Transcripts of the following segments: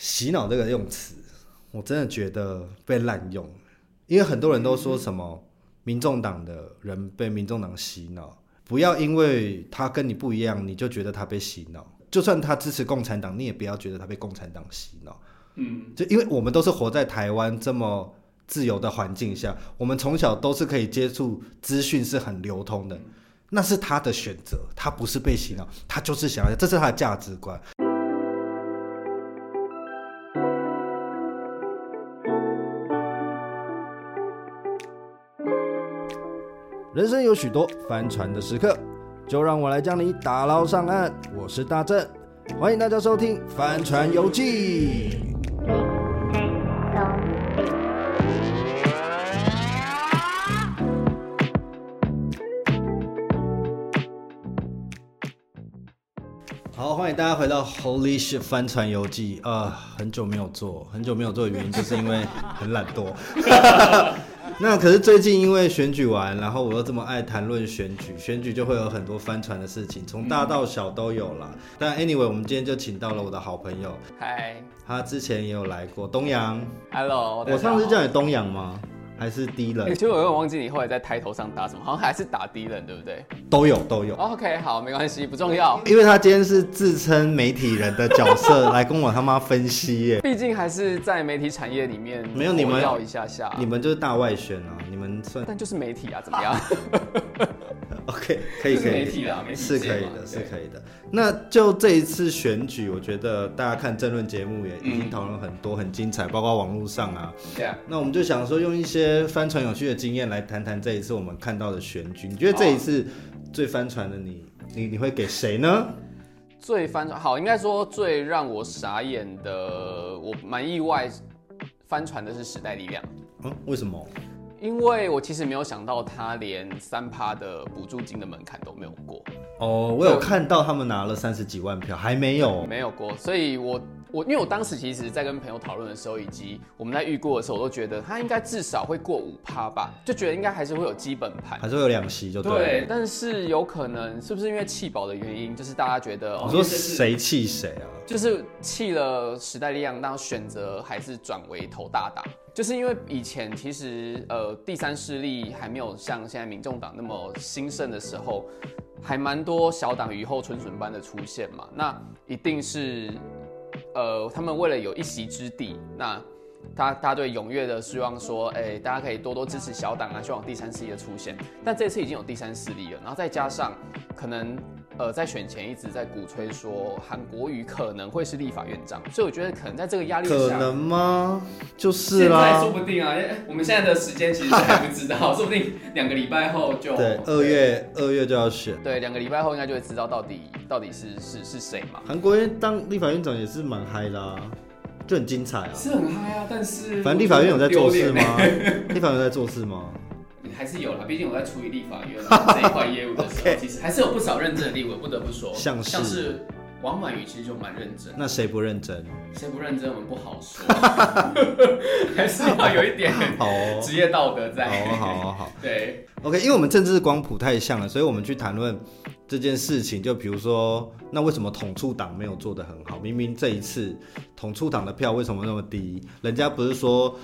洗脑这个用词，我真的觉得被滥用，因为很多人都说什么民众党的人被民众党洗脑，不要因为他跟你不一样，你就觉得他被洗脑。就算他支持共产党，你也不要觉得他被共产党洗脑。嗯，就因为我们都是活在台湾这么自由的环境下，我们从小都是可以接触资讯是很流通的，那是他的选择，他不是被洗脑，他就是想要，这是他的价值观。人生有许多翻船的时刻，就让我来将你打捞上岸。我是大正，欢迎大家收听《帆船游记》。好，欢迎大家回到《Holy Shit 帆船游记》啊！很久没有做，很久没有做的原因就是因为很懒惰。那可是最近因为选举完，然后我又这么爱谈论选举，选举就会有很多翻船的事情，从大到小都有啦。但 anyway，我们今天就请到了我的好朋友，嗨，他之前也有来过东阳，Hello，我上次叫你东阳吗？还是低冷？其实我有点忘记你后来在抬头上打什么，好像还是打低冷，对不对？都有都有。OK，好，没关系，不重要。因为他今天是自称媒体人的角色 来跟我他妈分析耶。毕竟还是在媒体产业里面，没有你们要一下下，你们就是大外宣啊，你们算，但就是媒体啊，怎么样？OK，可以可以，媒体啦，媒体是可以的，是可以的。那就这一次选举，我觉得大家看政论节目也已经讨论很多，很精彩，包括网络上啊。对啊。那我们就想说，用一些翻船有趣的经验来谈谈这一次我们看到的选举。你觉得这一次最翻船的你，你你会给谁呢？最翻船，好，应该说最让我傻眼的，我蛮意外翻船的是时代力量。嗯，为什么？因为我其实没有想到他连三趴的补助金的门槛都没有过。哦，我有看到他们拿了三十几万票，还没有，没有过。所以我我因为我当时其实，在跟朋友讨论的时候，以及我们在预估的时候，我都觉得他应该至少会过五趴吧，就觉得应该还是会有基本盘，还是会有两席就对。对，但是有可能是不是因为弃保的原因，就是大家觉得你说谁弃谁啊？就是弃了时代力量，当选择还是转为投大党。就是因为以前其实呃第三势力还没有像现在民众党那么兴盛的时候，还蛮多小党雨后春笋般的出现嘛。那一定是呃他们为了有一席之地，那他他对踊跃的希望说，哎、大家可以多多支持小党啊，希望第三势力的出现。但这次已经有第三势力了，然后再加上可能。呃，在选前一直在鼓吹说韩国瑜可能会是立法院长，所以我觉得可能在这个压力下，可能吗？就是啦，现在说不定啊，因为我们现在的时间其实还不知道，说不定两个礼拜后就对，二月二月就要选，对，两个礼拜后应该就会知道到底到底是是是谁嘛。韩国瑜当立法院长也是蛮嗨的啊，就很精彩啊，是很嗨啊，但是反正立法院有在做事吗？立法院有在做事吗？还是有啦，毕竟我在处理立法院 这一块业务的时候.其实还是有不少认真的立委，不得不说，像是，像是王婉瑜其实就蛮认真。那谁不认真？谁不认真？我们不好说，还是要有一点 好职业道德在。好好好，好，对，OK，因为我们政治光谱太像了，所以我们去谈论这件事情。就比如说，那为什么统促党没有做得很好？明明这一次统促党的票为什么那么低？人家不是说？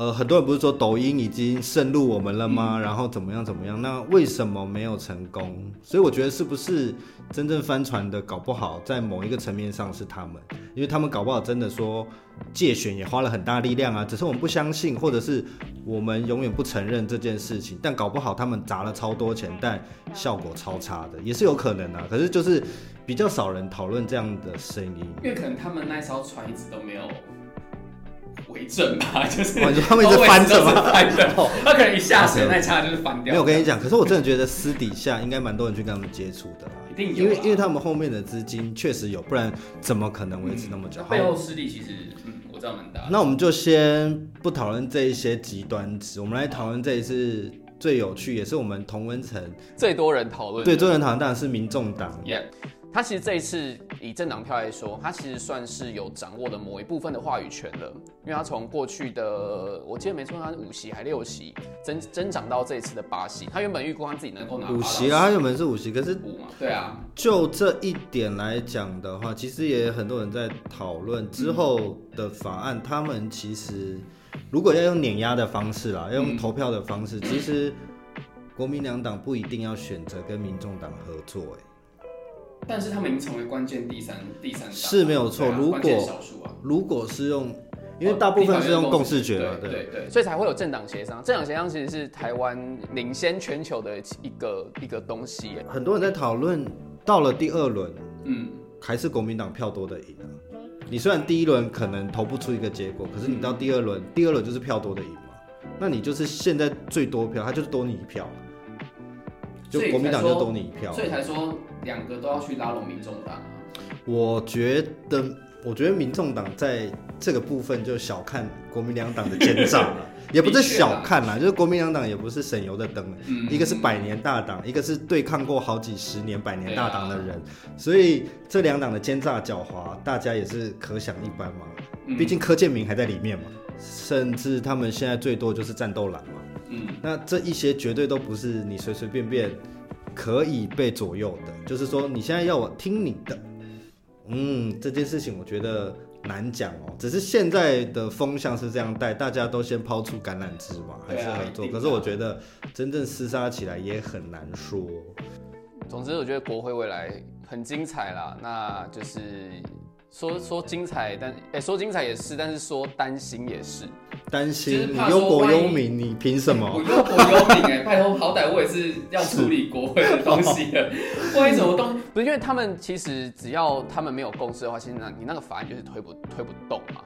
呃，很多人不是说抖音已经渗入我们了吗？然后怎么样怎么样？那为什么没有成功？所以我觉得是不是真正翻船的，搞不好在某一个层面上是他们，因为他们搞不好真的说借选也花了很大力量啊，只是我们不相信，或者是我们永远不承认这件事情。但搞不好他们砸了超多钱，但效果超差的，也是有可能啊。可是就是比较少人讨论这样的声音，因为可能他们那艘船一直都没有。为证吧，就是他们一直翻着嘛，翻着，他可能一下水那枪就是翻掉。没有，我跟你讲，可是我真的觉得私底下应该蛮多人去跟他们接触的，一定有，因为因为他们后面的资金确实有，不然怎么可能维持那么久？嗯、背后势力其实，嗯，我知道蛮大。那我们就先不讨论这一些极端值，我们来讨论这一次最有趣，也是我们同温层最多人讨论，对，最多人讨论当然是民众党。Yeah. 他其实这一次以政党票来说，他其实算是有掌握了某一部分的话语权了，因为他从过去的我记得没错，他是五席还六席增增长到这一次的八席。他原本预估他自己能够拿五席啊，他原本是五席，可是五嘛，对啊。就这一点来讲的话，其实也很多人在讨论之后的法案，嗯、他们其实如果要用碾压的方式啦，要用投票的方式，嗯、其实国民两党不一定要选择跟民众党合作、欸，但是他们已经成为关键第三第三党是没有错。如果如果是用，因为大部分是用共识决嘛，对对对，所以才会有政党协商。政党协商其实是台湾领先全球的一个一个东西。很多人在讨论，到了第二轮，嗯，还是国民党票多的赢啊。你虽然第一轮可能投不出一个结果，可是你到第二轮，嗯、第二轮就是票多的赢嘛。那你就是现在最多票，他就是多你一票。就国民党就多你一票，所以才说两个都要去拉拢民众党。我觉得，我觉得民众党在这个部分就小看国民两党的奸诈了，也不是小看啦，就是国民两党也不是省油的灯，嗯、一个是百年大党，一个是对抗过好几十年百年大党的人，啊、所以这两党的奸诈狡猾，大家也是可想一斑嘛。毕竟柯建明还在里面嘛，甚至他们现在最多就是战斗蓝嘛。嗯，那这一些绝对都不是你随随便便可以被左右的。就是说，你现在要我听你的，嗯，这件事情我觉得难讲哦。只是现在的风向是这样带，大家都先抛出橄榄枝嘛，还是合作。可是我觉得真正厮杀起来也很难说。总之，我觉得国会未来很精彩啦。那就是。说说精彩，但哎、欸，说精彩也是，但是说担心也是。担心，你忧国忧民，你凭什么？我忧国忧民哎，拜托，好歹我也是要处理国会的东西的。为什么东？不是因为他们其实只要他们没有共识的话，其实那你那个法案就是推不推不动嘛。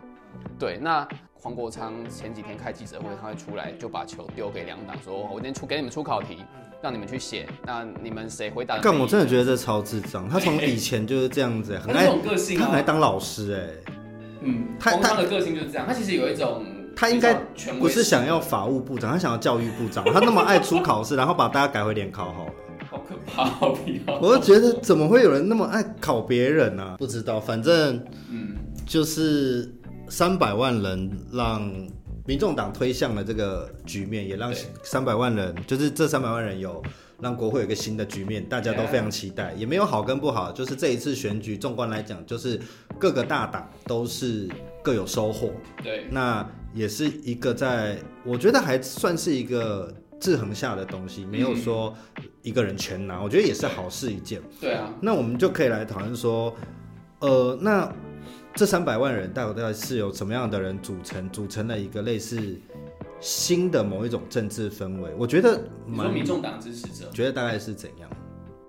对，那黄国昌前几天开记者会，他会出来就把球丢给两党，说：“我今天出给你们出考题。”让你们去写，那你们谁回答？干，我真的觉得这超智障。他从以前就是这样子、欸，很爱个性、啊，他很爱当老师哎、欸。嗯，他他的个性就是这样。他其实有一种，他应该不是想要法务部长，他想要教育部长。他那么爱出考试，然后把大家改回联考好了。好可怕，好皮。我就觉得怎么会有人那么爱考别人呢、啊？不知道，反正嗯，就是三百万人让。民众党推向了这个局面，也让三百万人，就是这三百万人有让国会有一个新的局面，大家都非常期待，也没有好跟不好，就是这一次选举，纵观来讲，就是各个大党都是各有收获。对，那也是一个在，我觉得还算是一个制衡下的东西，没有说一个人全拿，我觉得也是好事一件。对啊，那我们就可以来讨论说，呃，那。这三百万人大概是由什么样的人组成？组成了一个类似新的某一种政治氛围。我觉得，你说民众党支持者，觉得大概是怎样？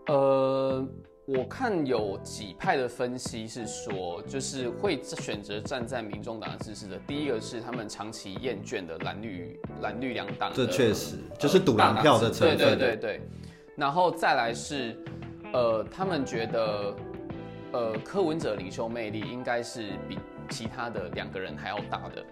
呃，我看有几派的分析是说，就是会选择站在民众党的支持者。第一个是他们长期厌倦的蓝绿蓝绿两党，这确实就是赌蓝票的成分。对对对对。然后再来是，呃，他们觉得。呃，柯文哲领袖魅力应该是比其他的两个人还要大的，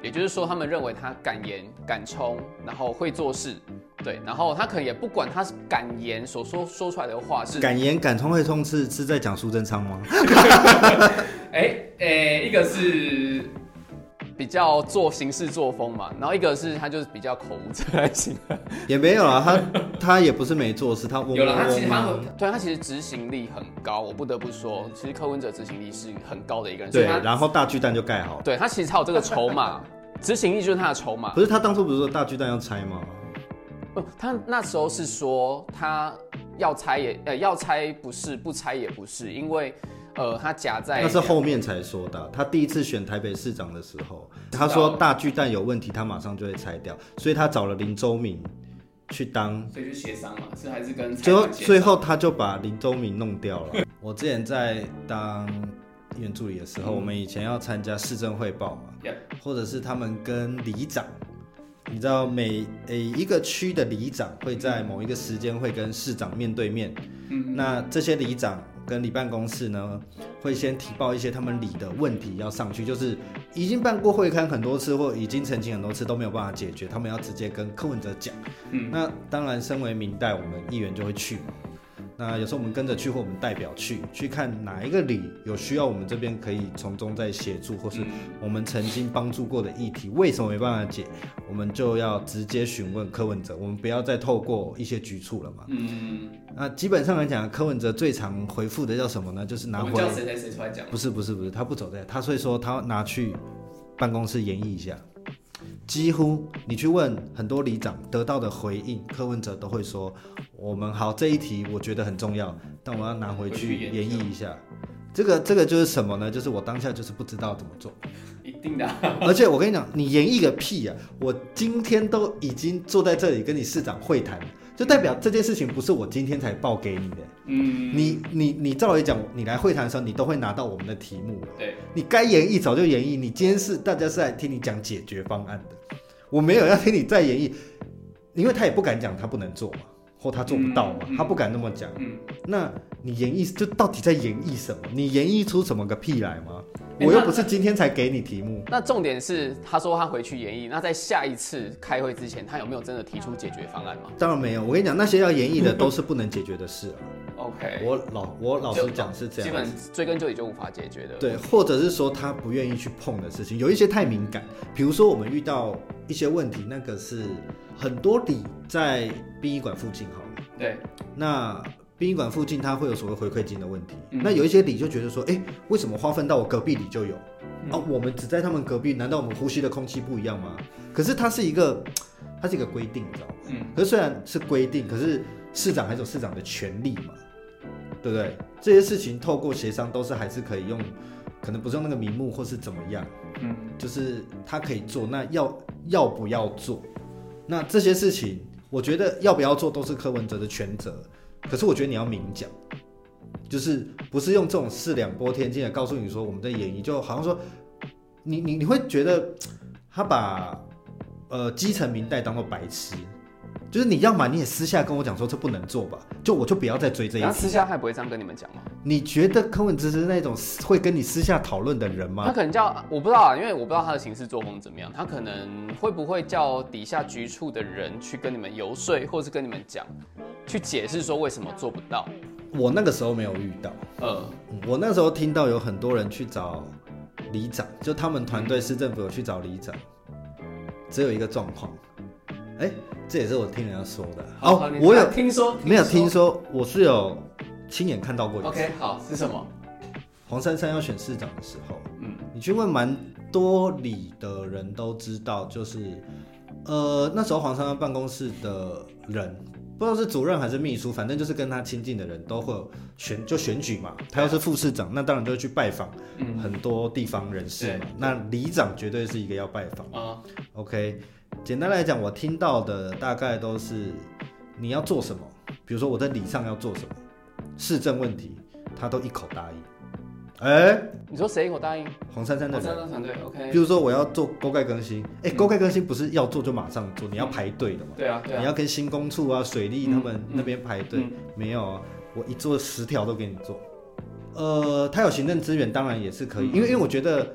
也就是说，他们认为他敢言敢冲，然后会做事，对，然后他可能也不管他是敢言所说说出来的话是敢言敢冲会冲是是在讲苏贞昌吗？哎 哎、欸欸，一个是。比较做行事作风嘛，然后一个是他就是比较口无遮拦型，也没有啊，他他也不是没做事，他有了，他其实他对他其实执行力很高，我不得不说，其实柯文哲执行力是很高的一个人，对，然后大巨蛋就盖好，对他其实才有这个筹码，执行力就是他的筹码。不是他当初不是说大巨蛋要拆吗？不，他那时候是说他要拆也呃要拆不是，不拆也不是，因为。呃，他夹在那是后面才说的。他第一次选台北市长的时候，他说大巨蛋有问题，他马上就会拆掉，所以他找了林周明去当，所以就协商嘛，是还是跟最后最后他就把林周明弄掉了。我之前在当议员助理的时候，嗯、我们以前要参加市政汇报嘛，嗯、或者是他们跟里长，你知道每诶一个区的里长会在某一个时间会跟市长面对面，嗯、那这些里长。跟里办公室呢，会先提报一些他们里的问题要上去，就是已经办过会刊很多次，或已经澄清很多次都没有办法解决，他们要直接跟柯文哲讲。嗯，那当然，身为明代，我们议员就会去嘛。那有时候我们跟着去，或我们代表去，去看哪一个里有需要，我们这边可以从中再协助，或是我们曾经帮助过的议题，为什么没办法解，我们就要直接询问柯文哲，我们不要再透过一些局促了嘛。嗯，那基本上来讲，柯文哲最常回复的叫什么呢？就是拿回。叫谁谁谁出来讲？不是不是不是，他不走这，他所以说他拿去办公室演绎一下。几乎你去问很多里长得到的回应，柯文哲都会说：“我们好这一题，我觉得很重要，但我要拿回去演绎一下。”这个这个就是什么呢？就是我当下就是不知道怎么做。一定的。而且我跟你讲，你演绎个屁啊！我今天都已经坐在这里跟你市长会谈。就代表这件事情不是我今天才报给你的。嗯，你你你照理讲，你来会谈的时候，你都会拿到我们的题目。对，你该演绎早就演绎。你今天是大家是来听你讲解决方案的，我没有要听你再演绎，因为他也不敢讲他不能做嘛，或他做不到嘛，他不敢那么讲。嗯，那你演绎就到底在演绎什么？你演绎出什么个屁来吗？我又不是今天才给你题目。那重点是，他说他回去演绎。那在下一次开会之前，他有没有真的提出解决方案吗？当然没有。我跟你讲，那些要演绎的都是不能解决的事啊。OK，我老我老实讲是这样，基本追根究底就无法解决的。对，或者是说他不愿意去碰的事情，有一些太敏感。比如说我们遇到一些问题，那个是很多里在殡仪馆附近，好了。对，那。殡仪馆附近，它会有所谓回馈金的问题。嗯、那有一些里就觉得说，哎、欸，为什么划分到我隔壁里就有？嗯、啊，我们只在他们隔壁，难道我们呼吸的空气不一样吗？可是它是一个，它是一个规定，你知道吗？嗯。可是虽然是规定，可是市长还是有市长的权利嘛，对不对？这些事情透过协商都是还是可以用，可能不是用那个名目或是怎么样，嗯，就是他可以做。那要要不要做？那这些事情，我觉得要不要做都是柯文哲的全责。可是我觉得你要明讲，就是不是用这种四两拨千斤来告诉你说我们的演绎，就好像说你你你会觉得他把呃基层民代当做白痴，就是你要嘛你也私下跟我讲说这不能做吧，就我就不要再追这一。他私下还不会这样跟你们讲吗？你觉得柯文哲是那种会跟你私下讨论的人吗？他可能叫我不知道啊，因为我不知道他的行事作风怎么样，他可能会不会叫底下局处的人去跟你们游说，或是跟你们讲。去解释说为什么做不到？我那个时候没有遇到。呃、嗯，我那时候听到有很多人去找里长，就他们团队市政府有去找里长，只有一个状况。哎、欸，这也是我听人家说的。好，好我有听说，没有听说，我是有亲眼看到过。OK，好，是什么？黄珊珊要选市长的时候，嗯，你去问蛮多里的人都知道，就是呃那时候黄珊珊办公室的人。不知道是主任还是秘书，反正就是跟他亲近的人都会选，就选举嘛。他要是副市长，那当然就会去拜访很多地方人士嘛。嗯、那里长绝对是一个要拜访。啊，OK，简单来讲，我听到的大概都是你要做什么，比如说我在礼上要做什么，市政问题，他都一口答应。哎、欸，你说谁一口答应？黄珊珊的人。黄珊珊团队，OK。比如说我要做沟盖更新，哎、欸，沟盖更新不是要做就马上做，你要排队的嘛。对啊，对啊。你要跟新工处啊、水利他们那边排队，嗯嗯嗯、没有啊，我一做十条都给你做。呃，他有行政资源，当然也是可以，嗯、因为因为我觉得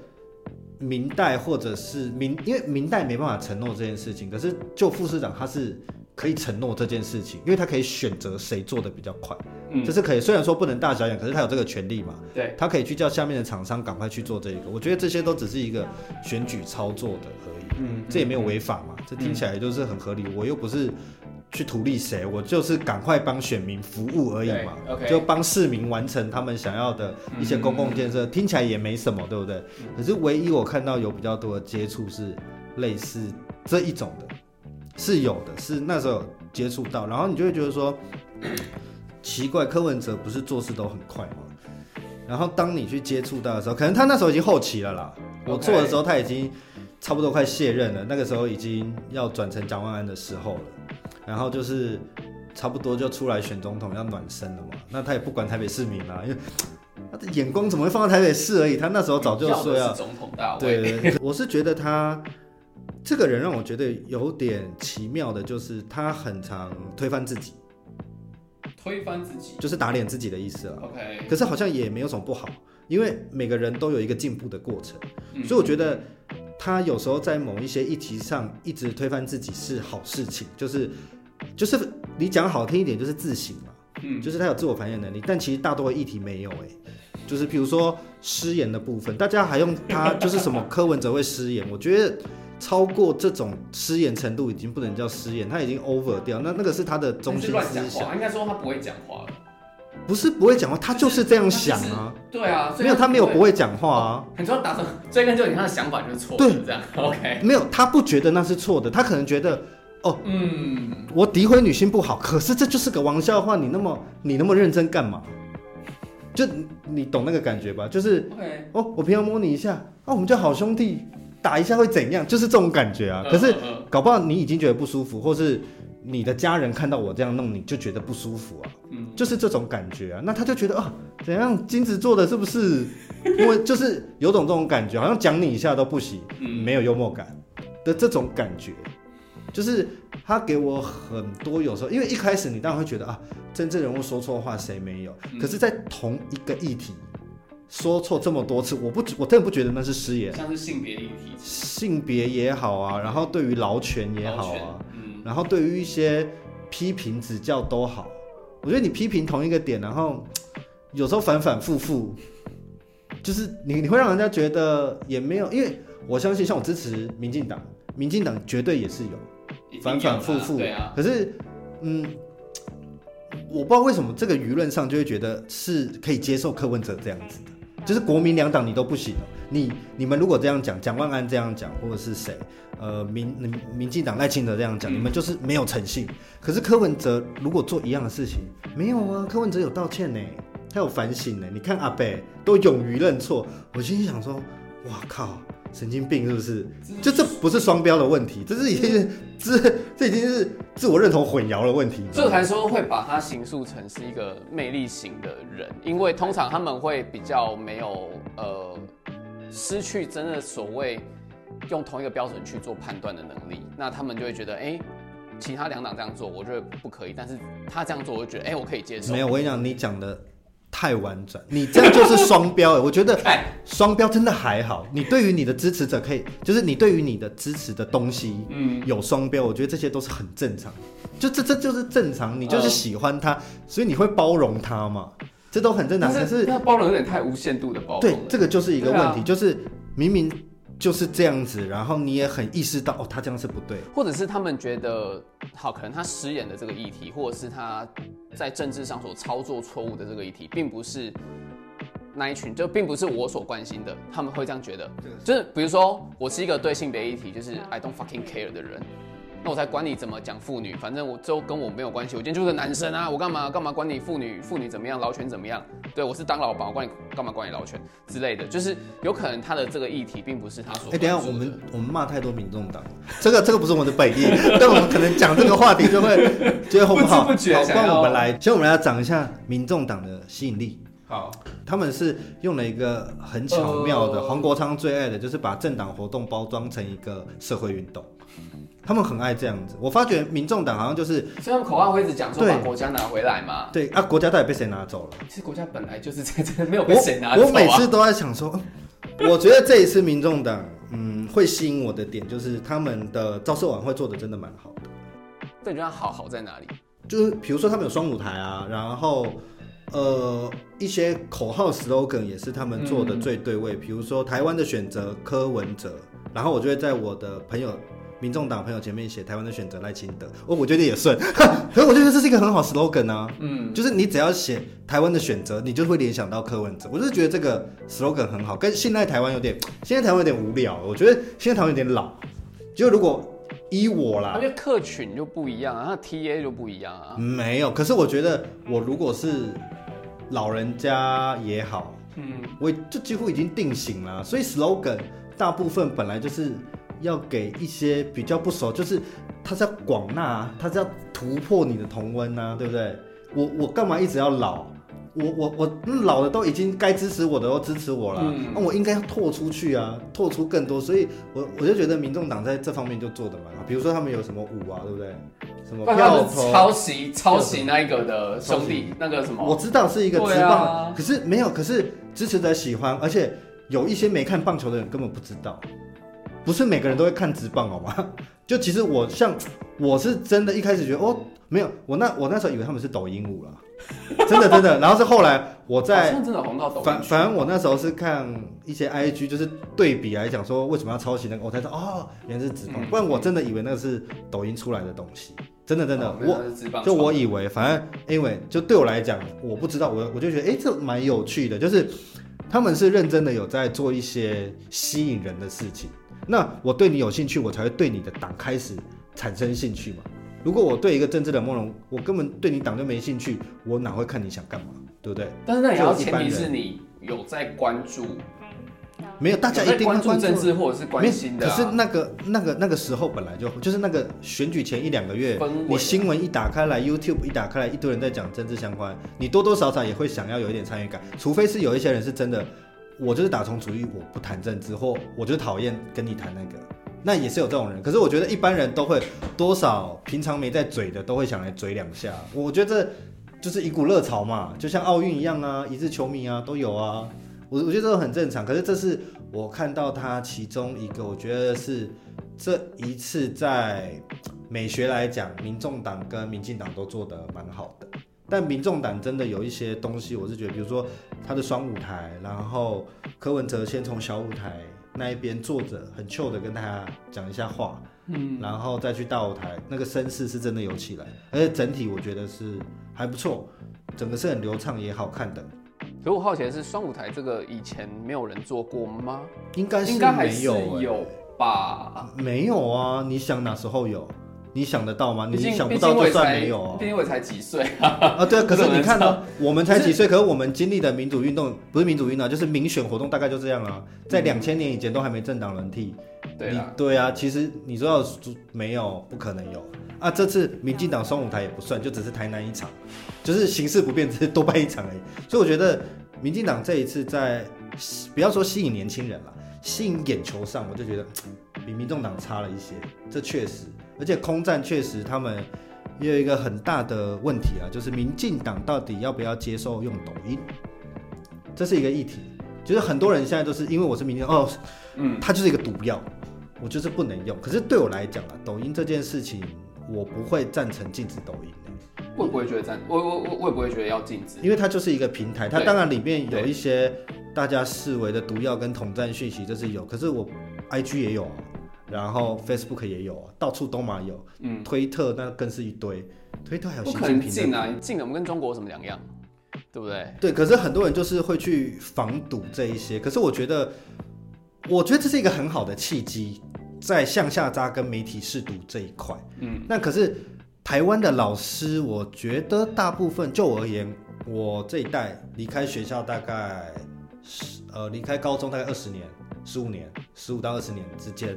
民代或者是明，因为明代没办法承诺这件事情，可是就副市长他是。可以承诺这件事情，因为他可以选择谁做的比较快，嗯，这是可以。虽然说不能大小眼，可是他有这个权利嘛，对，他可以去叫下面的厂商赶快去做这个。我觉得这些都只是一个选举操作的而已，嗯，这也没有违法嘛，嗯、这听起来就是很合理。嗯、我又不是去图利谁，我就是赶快帮选民服务而已嘛就帮市民完成他们想要的一些公共建设，嗯、听起来也没什么，对不对？嗯、可是唯一我看到有比较多的接触是类似这一种的。是有的，是那时候接触到，然后你就会觉得说，奇怪，柯文哲不是做事都很快吗？然后当你去接触到的时候，可能他那时候已经后期了啦。我做的时候他已经差不多快卸任了，那个时候已经要转成蒋万安的时候了。然后就是差不多就出来选总统要暖身了嘛。那他也不管台北市民啦，因为 他的眼光怎么会放在台北市而已？他那时候早就说要，要总统大位。对，对，对，我是觉得他。这个人让我觉得有点奇妙的，就是他很常推翻自己，推翻自己就是打脸自己的意思了。OK，可是好像也没有什么不好，因为每个人都有一个进步的过程，所以我觉得他有时候在某一些议题上一直推翻自己是好事情，就是就是你讲好听一点就是自省嘛，嗯，就是他有自我反省能力，但其实大多的议题没有哎、欸，就是比如说失言的部分，大家还用他就是什么柯文哲会失言，我觉得超过这种失言程度已经不能叫失言，他已经 over 掉，那那个是他的中心思想，应该说他不会讲话了。不是不会讲话，他就是这样想啊。对啊，没有他没有不会讲话啊。很多打从追根究底，他的想法就是错的。对，这样 OK。没有，他不觉得那是错的，他可能觉得哦，嗯，我诋毁女性不好，可是这就是个玩笑话，你那么你那么认真干嘛？就你懂那个感觉吧？就是哦，我平常摸你一下，啊，我们叫好兄弟，打一下会怎样？就是这种感觉啊。可是搞不好你已经觉得不舒服，或是。你的家人看到我这样弄，你就觉得不舒服啊？嗯，就是这种感觉啊。那他就觉得啊，怎样金子做的是不是？因为就是有种这种感觉，好像讲你一下都不行，嗯，没有幽默感的这种感觉，就是他给我很多。有时候，因为一开始你当然会觉得啊，真正人物说错话谁没有？可是，在同一个议题说错这么多次，我不，我真的不觉得那是失言。像是性别议题，性别也好啊，然后对于劳权也好啊。然后对于一些批评指教都好，我觉得你批评同一个点，然后 有时候反反复复，就是你你会让人家觉得也没有，因为我相信像我支持民进党，民进党绝对也是有反反复复，对啊。可是嗯，我不知道为什么这个舆论上就会觉得是可以接受柯文哲这样子的。就是国民两党你都不行了，你你们如果这样讲，蒋万安这样讲，或者是谁，呃，民民进党赖清德这样讲，嗯，你们就是没有诚信。可是柯文哲如果做一样的事情，没有啊，柯文哲有道歉呢，他有反省呢。你看阿北都勇于认错，我心里想说，哇靠！神经病是不是？就这不是双标的问题，这是已经是这这已经是自我认同混淆的问题。这才说会把他形塑成是一个魅力型的人，因为通常他们会比较没有呃失去真的所谓用同一个标准去做判断的能力，那他们就会觉得，哎、欸，其他两党这样做，我觉得不可以，但是他这样做，我就觉得，哎、欸，我可以接受。没有，我跟你讲，你讲的。太婉转，你这样就是双标哎！我觉得双标真的还好。你对于你的支持者可以，就是你对于你的支持的东西，嗯，有双标，我觉得这些都是很正常。就这这就是正常，你就是喜欢他，所以你会包容他嘛，这都很正常。可是包容有点太无限度的包容。对，这个就是一个问题，就是明明。就是这样子，然后你也很意识到哦，他这样是不对，或者是他们觉得好，可能他失言的这个议题，或者是他在政治上所操作错误的这个议题，并不是那一群，就并不是我所关心的，他们会这样觉得，就是比如说我是一个对性别议题就是 I don't fucking care 的人。那我才管你怎么讲妇女，反正我就跟我没有关系。我今天就是个男生啊，我干嘛干嘛管你妇女妇女怎么样，劳权怎么样？对，我是当老板，我管你干嘛管你劳权之类的。就是有可能他的这个议题并不是他所。哎、欸，等一下我们我们骂太多民众党，这个这个不是我们的本意，但我们可能讲这个话题就会觉得好不好？不知不觉好，我们来，先我们来讲一下民众党的吸引力。好，他们是用了一个很巧妙的，黄国昌最爱的就是把政党活动包装成一个社会运动。他们很爱这样子，我发觉民众党好像就是，虽然口号会一直讲说把国家拿回来嘛，对啊，国家到底被谁拿走了？其实国家本来就是在这，没有被谁拿走啊。我，我每次都在想说，我觉得这一次民众党，嗯，会吸引我的点就是他们的造势晚会做的真的蛮好的。对，你觉得好好在哪里？就是比如说他们有双舞台啊，然后呃一些口号 slogan 也是他们做的最对位，比如说台湾的选择柯文哲，然后我就会在我的朋友。民众党朋友前面写台湾的选择赖清德，我我觉得也顺，可是我觉得这是一个很好 slogan 啊，嗯，就是你只要写台湾的选择，你就会联想到柯文哲，我就是觉得这个 slogan 很好，跟现在台湾有点，现在台湾有点无聊，我觉得现在台湾有点老，就如果依我啦，因为客群就不一样啊，他 TA 就不一样啊，没有，可是我觉得我如果是老人家也好，嗯，我就几乎已经定型了，所以 slogan 大部分本来就是。要给一些比较不熟，就是他是要广纳，他是要突破你的同温呐，对不对？我我干嘛一直要老？我我我老的都已经该支持我的都支持我了，那、我应该要拓出去啊，拓出更多。所以我我就觉得民众党在这方面就做的蛮好。比如说他们有什么舞啊，对不对？什么票头抄袭抄袭那一个的兄弟那个什么？我知道是一个职棒、啊，可是没有，可是支持者喜欢，而且有一些没看棒球的人根本不知道。不是每个人都会看直棒好吗？就其实我像我是真的一开始觉得哦，没有，我那我那时候以为他们是抖音舞了，真的真的。然后是后来我在真的红到抖音。反反正我那时候是看一些 IG，就是对比来讲说为什么要抄袭那个，我才知道哦，原来是直棒。不然我真的以为那个是抖音出来的东西，真的真的，我就我以为，反正 anyway，就对我来讲，我不知道，我我就觉得哎，这蛮有趣的，就是他们是认真的有在做一些吸引人的事情。那我对你有兴趣，我才会对你的党开始产生兴趣嘛。如果我对一个政治冷漠人，我根本对你党就没兴趣，我哪会看你想干嘛，对不对？但是那也要前提是你有在关注，没有大家一定会关注政治或者是关心的、啊。可是那个那个那个时候本来就就是那个选举前一两个月，你新闻一打开来，YouTube 一打开来，一堆人在讲政治相关，你多多少少也会想要有一点参与感，除非是有一些人是真的，我就是打从主义，我不谈政治，或我就讨厌跟你谈那个。那也是有这种人，可是我觉得一般人都会多少平常没在嘴的都会想来嘴两下。我觉得这就是一股热潮嘛，就像奥运一样啊，一致球迷啊都有啊。我我觉得这个很正常。可是这是我看到他其中一个，我觉得是这一次在美学来讲，民众党跟民进党都做得蛮好的。但民众党真的有一些东西，我是觉得，比如说他的双舞台，然后柯文哲先从小舞台。那一边坐着很 chill 的跟大家讲一下话，嗯，然后再去大舞台，那个声势是真的有起来，而且整体我觉得是还不错，整个是很流畅也好看的。所以我好奇的是，双舞台这个以前没有人做过吗？应该是没有，有吧？没有啊，你想哪时候有？你想得到吗？你想不到就算没有啊！毕竟我才几岁啊！啊，对啊，可是你看呢，我们才几岁，可是我们经历的民主运动不是民主运动，就是民选活动，大概就这样啊。在两千年以前都还没政党轮替，对啊，对啊，其实你说要没有，不可能有啊。这次民进党双舞台也不算，就只是台南一场，就是形势不变，只是多办一场而已。所以我觉得民进党这一次在不要说吸引年轻人了，吸引眼球上，我就觉得 比民众党差了一些，这确实。而且空战确实，他们也有一个很大的问题啊，就是民进党到底要不要接受用抖音，这是一个议题。就是很多人现在都是因为我是民进党哦，嗯，它就是一个毒药，我就是不能用。可是对我来讲啊，抖音这件事情，我不会赞成禁止抖音。会不会觉得赞？我我我我也不会觉得要禁止，因为它就是一个平台，它当然里面有一些大家视为的毒药跟统战讯息，这是有。可是我 IG 也有啊。然后 Facebook 也有啊，到处都嘛有。嗯，推特那更是一堆，推特还有习近平。不可能禁啊，禁了我们跟中国有什么两样？对不对？对，可是很多人就是会去防堵这一些。可是我觉得，我觉得这是一个很好的契机，在向下扎根媒体试读这一块。嗯，那可是台湾的老师，我觉得大部分就我而言，我这一代离开学校大概十呃离开高中大概二十年，十五年，十五到二十年之间。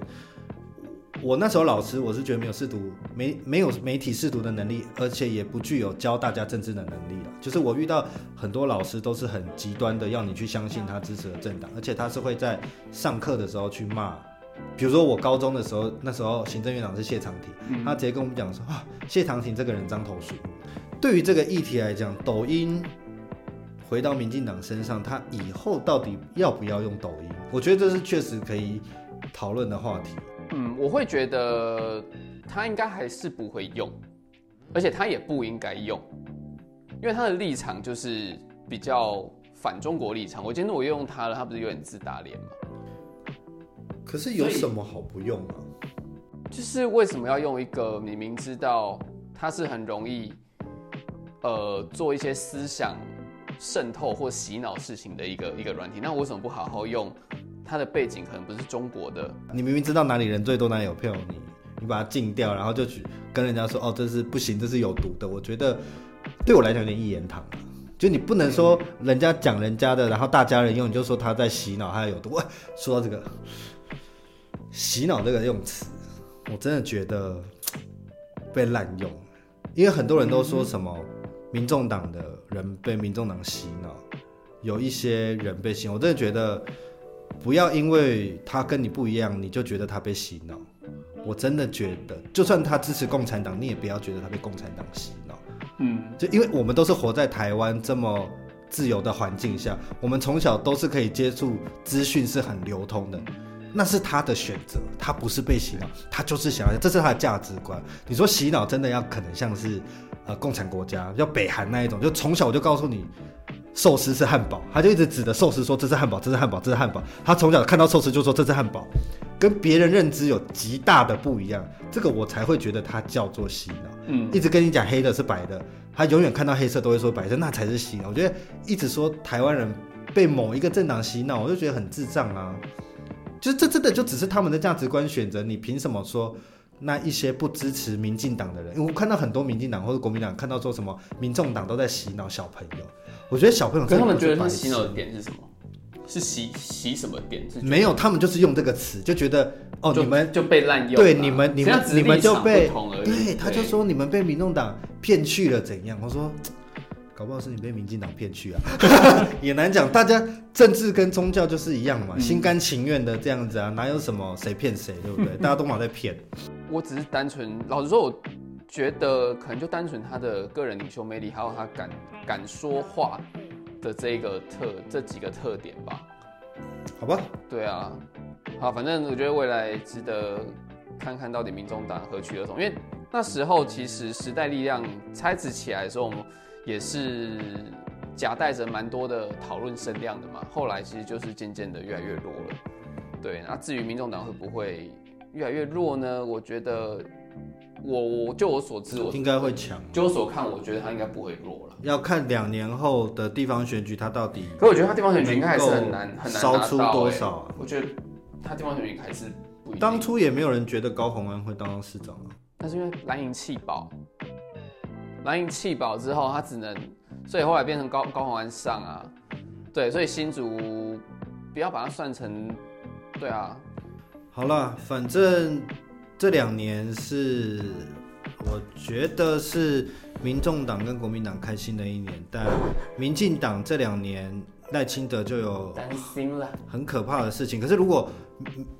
我那时候老师，我是觉得没有试读，没没有媒体试读的能力，而且也不具有教大家政治的能力了。就是我遇到很多老师都是很极端的，要你去相信他支持的政党，而且他是会在上课的时候去骂。比如说我高中的时候，那时候行政院长是谢长廷，他直接跟我们讲说啊，谢长廷这个人獐头鼠。对于这个议题来讲，抖音回到民进党身上，他以后到底要不要用抖音？我觉得这是确实可以讨论的话题。嗯，我会觉得他应该还是不会用，而且他也不应该用，因为他的立场就是比较反中国立场。我今天我用他了，他不是有点自打脸吗？可是有什么好不用啊？就是为什么要用一个你明知道他是很容易，呃，做一些思想渗透或洗脑事情的一个一个软体？那我为什么不好好用？他的背景可能不是中国的，你明明知道哪里人最多，哪里有票，你你把它禁掉，然后就去跟人家说，哦，这是不行，这是有毒的。我觉得对我来讲有点一言堂，就你不能说人家讲人家的，然后大家人用，你就说他在洗脑，他有毒。说到这个洗脑这个用词，我真的觉得被滥用，因为很多人都说什么民众党的人被民众党洗脑，有一些人被洗，我真的觉得。不要因为他跟你不一样，你就觉得他被洗脑。我真的觉得，就算他支持共产党，你也不要觉得他被共产党洗脑。嗯，就因为我们都是活在台湾这么自由的环境下，我们从小都是可以接触资讯是很流通的。那是他的选择，他不是被洗脑，他就是想要，这是他的价值观。你说洗脑真的要可能像是呃共产国家，要北韩那一种，就从小就告诉你寿司是汉堡，他就一直指着寿司说，这是汉堡，这是汉堡，这是汉堡。他从小看到寿司就说，这是汉堡，跟别人认知有极大的不一样，这个我才会觉得他叫做洗脑。嗯，一直跟你讲黑的是白的，他永远看到黑色都会说白色，那才是洗脑。我觉得一直说台湾人。被某一个政党洗脑，我就觉得很智障啊！就是这真的就只是他们的价值观选择，你凭什么说那一些不支持民进党的人？因为我看到很多民进党或者国民党看到说什么民众党都在洗脑小朋友，我觉得小朋友真的，他们觉得他洗脑的点是什么？是洗洗什么点？没有，他们就是用这个词，就觉得哦，你们就被滥用，对你们你们你们就被对，对，他就说你们被民众党骗去了怎样？我说。搞不好是你被民进党骗去啊，也难讲。大家政治跟宗教就是一样嘛，嗯、心甘情愿的这样子啊，哪有什么谁骗谁，对不对？大家都嘛在骗。我只是单纯，老实说，我觉得可能就单纯他的个人领袖魅力，还有他敢敢说话的这个特这几个特点吧。好吧。对啊，好，反正我觉得未来值得看看到底民众党何去何从，因为那时候其实时代力量拆始起来的时候，我们。也是夹带着蛮多的讨论声量的嘛，后来其实就是渐渐的越来越弱了。对，那至于民众党会不会越来越弱呢？我觉得我，我我就我所知，我应该会强。就我所看，我觉得他应该不会弱了。要看两年后的地方选举，他到底……可我觉得他地方选举应该还是很难很难烧出多少啊？我觉得他地方选举还是不一定。当初也没有人觉得高虹安会当上市长啊。那是因为蓝营弃保。蓝营弃保之后，他只能，所以后来变成高高虹安上啊，对，所以新竹不要把它算成，对啊，好了，反正这两年是我觉得是民众党跟国民党开心的一年，但民进党这两年赖清德就有担心了很可怕的事情。可是如果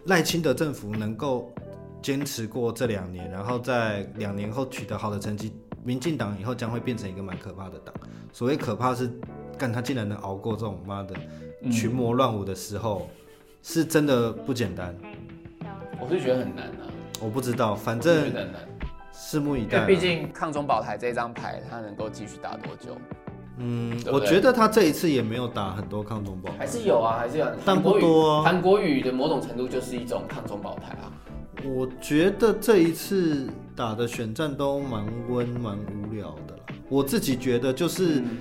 赖清德政府能够坚持过这两年，然后在两年后取得好的成绩。民进党以后将会变成一个蛮可怕的党。所谓可怕是，干他竟然能熬过这种妈的群魔乱舞的时候，嗯、是真的不简单。我是觉得很难啊。我不知道，反正拭目以待。毕竟抗中保台这张牌，他能够继续打多久？嗯，对对，我觉得他这一次也没有打很多抗中保台，还是有啊，还是有。但不多。韩国语的某种程度就是一种抗中保台啊。我觉得这一次打的选战都蛮温蛮无聊的，我自己觉得就是，嗯、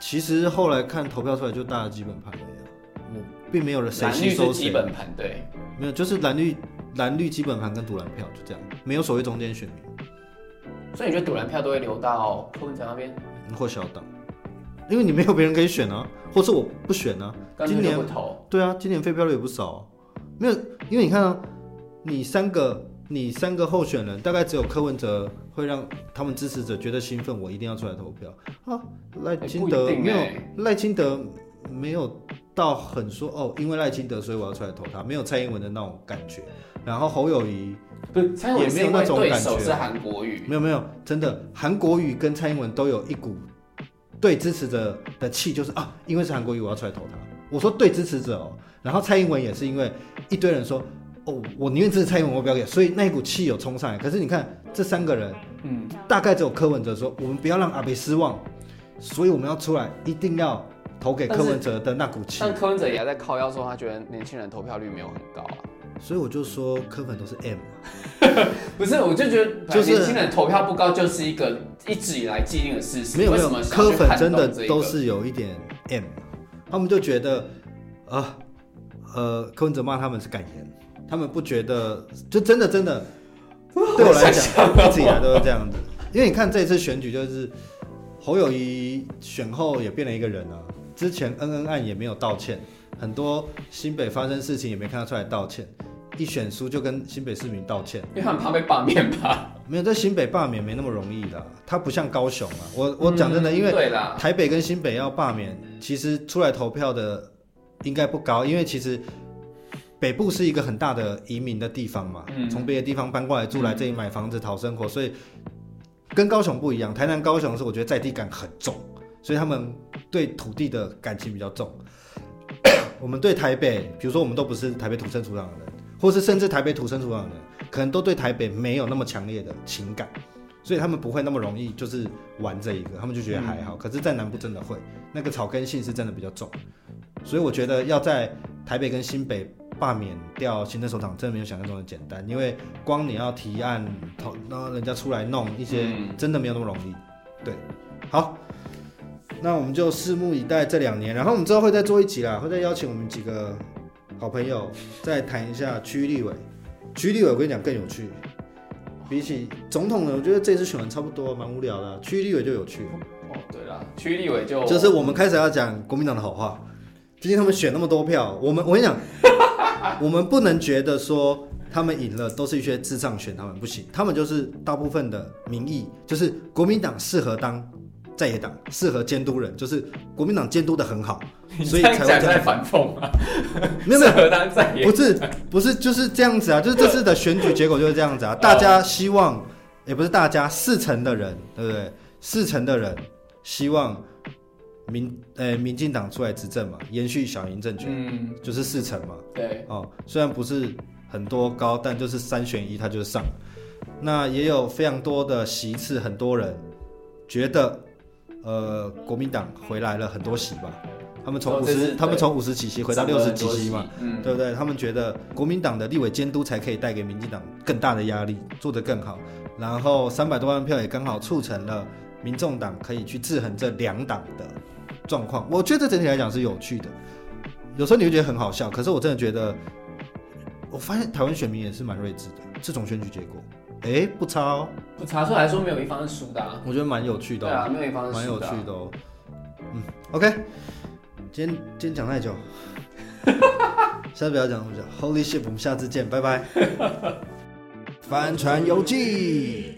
其实后来看投票出来就大家基本盘了呀，我并没有了谁吸收谁。基本盘对，没有，就是蓝绿蓝绿基本盘跟赌蓝票就这样，没有所谓中间选民。所以你觉得赌蓝票都会流到柯文哲那边或小党？因为你没有别人可以选啊，或是我不选啊。今年对啊，今年废票率也不少，啊，没有，因为你看啊。你三个，你三个候选人，大概只有柯文哲会让他们支持者觉得兴奋，我一定要出来投票啊。赖清德没有，赖清德没有到很说哦，因为赖清德所以我要出来投他，没有蔡英文的那种感觉。然后侯友谊不是蔡英文也没有那种感觉，是韩国瑜，没有没有，真的韩国瑜跟蔡英文都有一股对支持者的气，就是啊，因为是韩国瑜我要出来投他。我说对支持者哦，然后蔡英文也是因为一堆人说。哦，我宁愿支持蔡英文，我不要给，所以那一股气有冲上来。可是你看这三个人，嗯，大概只有柯文哲说，我们不要让阿北失望，所以我们要出来，一定要投给柯文哲的那股气。但柯文哲也还在靠腰说，他觉得年轻人投票率没有很高啊。所以我就说柯粉都是 M，不是，我就觉得就是年轻人投票不高，就是一个一直以来既定的事实。没有没有，柯粉真的都是有一点 M，他们就觉得，呃呃，柯文哲骂他们是感言。他们不觉得，就真的真的，对我来讲，一直以来都是这样子。因为你看这次选举，就是侯友谊选后也变了一个人啊。之前恩恩案也没有道歉，很多新北发生事情也没看他出来道歉。一选书就跟新北市民道歉，因为他们怕被罢免吧？没有，在新北罢免没那么容易的，他不像高雄啊。我我讲真的，因为台北跟新北要罢免，其实出来投票的应该不高，因为其实。北部是一个很大的移民的地方嘛，从别的地方搬过来住来这里买房子讨生活，所以跟高雄不一样。台南、高雄是我觉得在地感很重，所以他们对土地的感情比较重。我们对台北，比如说我们都不是台北土生土长的人，或是甚至台北土生土长的人，可能都对台北没有那么强烈的情感，所以他们不会那么容易就是玩这一个，他们就觉得还好。嗯、可是，在南部真的会，那个草根性是真的比较重，所以我觉得要在台北跟新北罢免掉行政首长，真的没有想象中的简单，因为光你要提案，然后人家出来弄一些，真的没有那么容易。对，好。那我们就拭目以待这两年，然后我们之后会再做一集啦，会再邀请我们几个好朋友再谈一下区域立委。区域立委我跟你讲更有趣，比起总统呢，我觉得这次选完差不多，蛮无聊的。区域立委就有趣。哦，对啦，区域立委就就是我们开始要讲国民党的好话。毕竟他们选那么多票，我们我跟你讲，我们不能觉得说他们赢了都是一些智障选他们不行，他们就是大部分的民意，就是国民党适合当。在野党适合监督人，就是国民党监督的很好，所以才会在反讽啊。没有没有，不是不是就是这样子啊，就是这次的选举结果就是这样子啊。大家希望，也不是大家，四成的人，对不对？四成的人希望民呃民进党出来执政嘛，延续小英政权，嗯，就是四成嘛。对，哦，虽然不是很多高，但就是三选一，他就是上。那也有非常多的席次，很多人觉得。呃，国民党回来了很多席吧？他们从五十，他们从五十几席回到六十几席嘛，嗯，对不对？他们觉得国民党的立委监督才可以带给民进党更大的压力，做得更好。然后三百多万票也刚好促成了民众党可以去制衡这两党的状况。我觉得整体来讲是有趣的，有时候你会觉得很好笑，可是我真的觉得，我发现台湾选民也是蛮睿智的。这种选举结果。哎，不差哦，不差。出来说没有一方是输的，啊，我觉得蛮有趣的，哦。对啊，没有一方是输的，啊，蛮有趣的哦。嗯，OK，今天今天讲太久，下次不要讲那么久。Holy shit，我们下次见，拜拜。帆船游记。